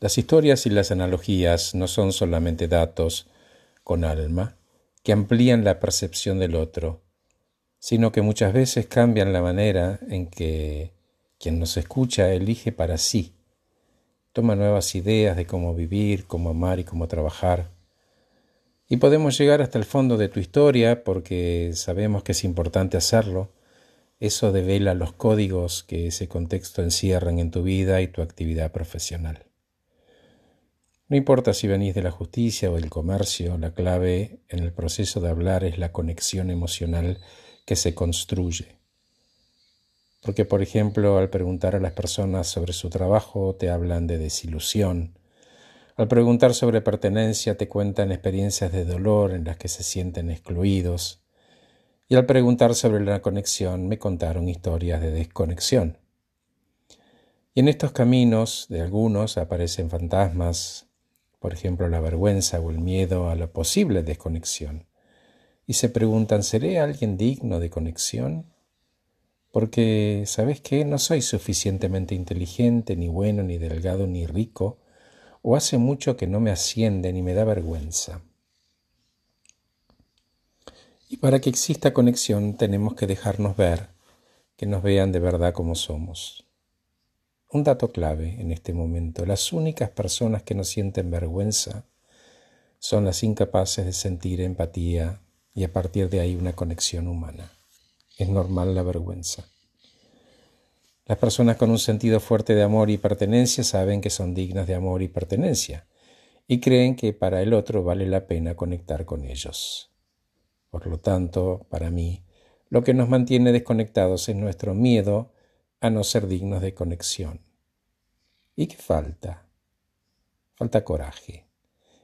Las historias y las analogías no son solamente datos con alma que amplían la percepción del otro, sino que muchas veces cambian la manera en que quien nos escucha elige para sí, toma nuevas ideas de cómo vivir, cómo amar y cómo trabajar. Y podemos llegar hasta el fondo de tu historia porque sabemos que es importante hacerlo. Eso devela los códigos que ese contexto encierran en tu vida y tu actividad profesional. No importa si venís de la justicia o del comercio, la clave en el proceso de hablar es la conexión emocional que se construye. Porque, por ejemplo, al preguntar a las personas sobre su trabajo te hablan de desilusión. Al preguntar sobre pertenencia te cuentan experiencias de dolor en las que se sienten excluidos. Y al preguntar sobre la conexión me contaron historias de desconexión. Y en estos caminos de algunos aparecen fantasmas, por ejemplo la vergüenza o el miedo a la posible desconexión, y se preguntan, ¿seré alguien digno de conexión? Porque, ¿sabes qué? No soy suficientemente inteligente, ni bueno, ni delgado, ni rico, o hace mucho que no me asciende ni me da vergüenza. Y para que exista conexión tenemos que dejarnos ver, que nos vean de verdad como somos. Un dato clave en este momento, las únicas personas que no sienten vergüenza son las incapaces de sentir empatía y a partir de ahí una conexión humana. Es normal la vergüenza. Las personas con un sentido fuerte de amor y pertenencia saben que son dignas de amor y pertenencia y creen que para el otro vale la pena conectar con ellos. Por lo tanto, para mí, lo que nos mantiene desconectados es nuestro miedo a no ser dignos de conexión. ¿Y qué falta? Falta coraje.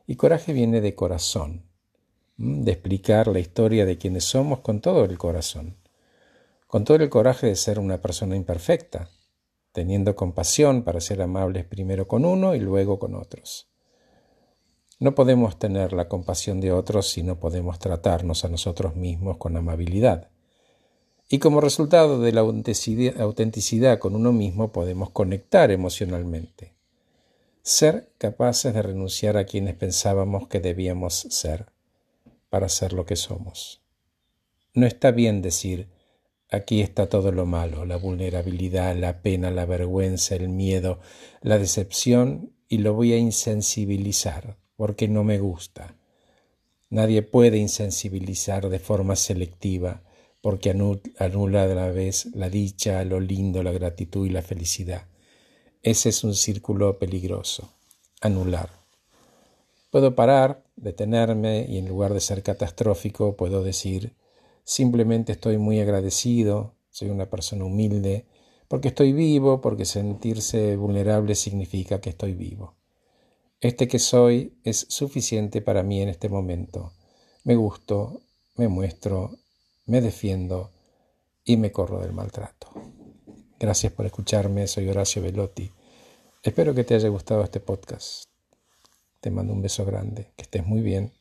Y coraje viene de corazón, de explicar la historia de quienes somos con todo el corazón, con todo el coraje de ser una persona imperfecta, teniendo compasión para ser amables primero con uno y luego con otros. No podemos tener la compasión de otros si no podemos tratarnos a nosotros mismos con amabilidad. Y como resultado de la autenticidad con uno mismo podemos conectar emocionalmente. Ser capaces de renunciar a quienes pensábamos que debíamos ser para ser lo que somos. No está bien decir aquí está todo lo malo, la vulnerabilidad, la pena, la vergüenza, el miedo, la decepción y lo voy a insensibilizar porque no me gusta. Nadie puede insensibilizar de forma selectiva porque anula a la vez la dicha, lo lindo, la gratitud y la felicidad. Ese es un círculo peligroso. Anular. Puedo parar, detenerme y en lugar de ser catastrófico puedo decir simplemente estoy muy agradecido, soy una persona humilde, porque estoy vivo, porque sentirse vulnerable significa que estoy vivo. Este que soy es suficiente para mí en este momento. Me gusto, me muestro, me defiendo y me corro del maltrato. Gracias por escucharme, soy Horacio Velotti. Espero que te haya gustado este podcast. Te mando un beso grande, que estés muy bien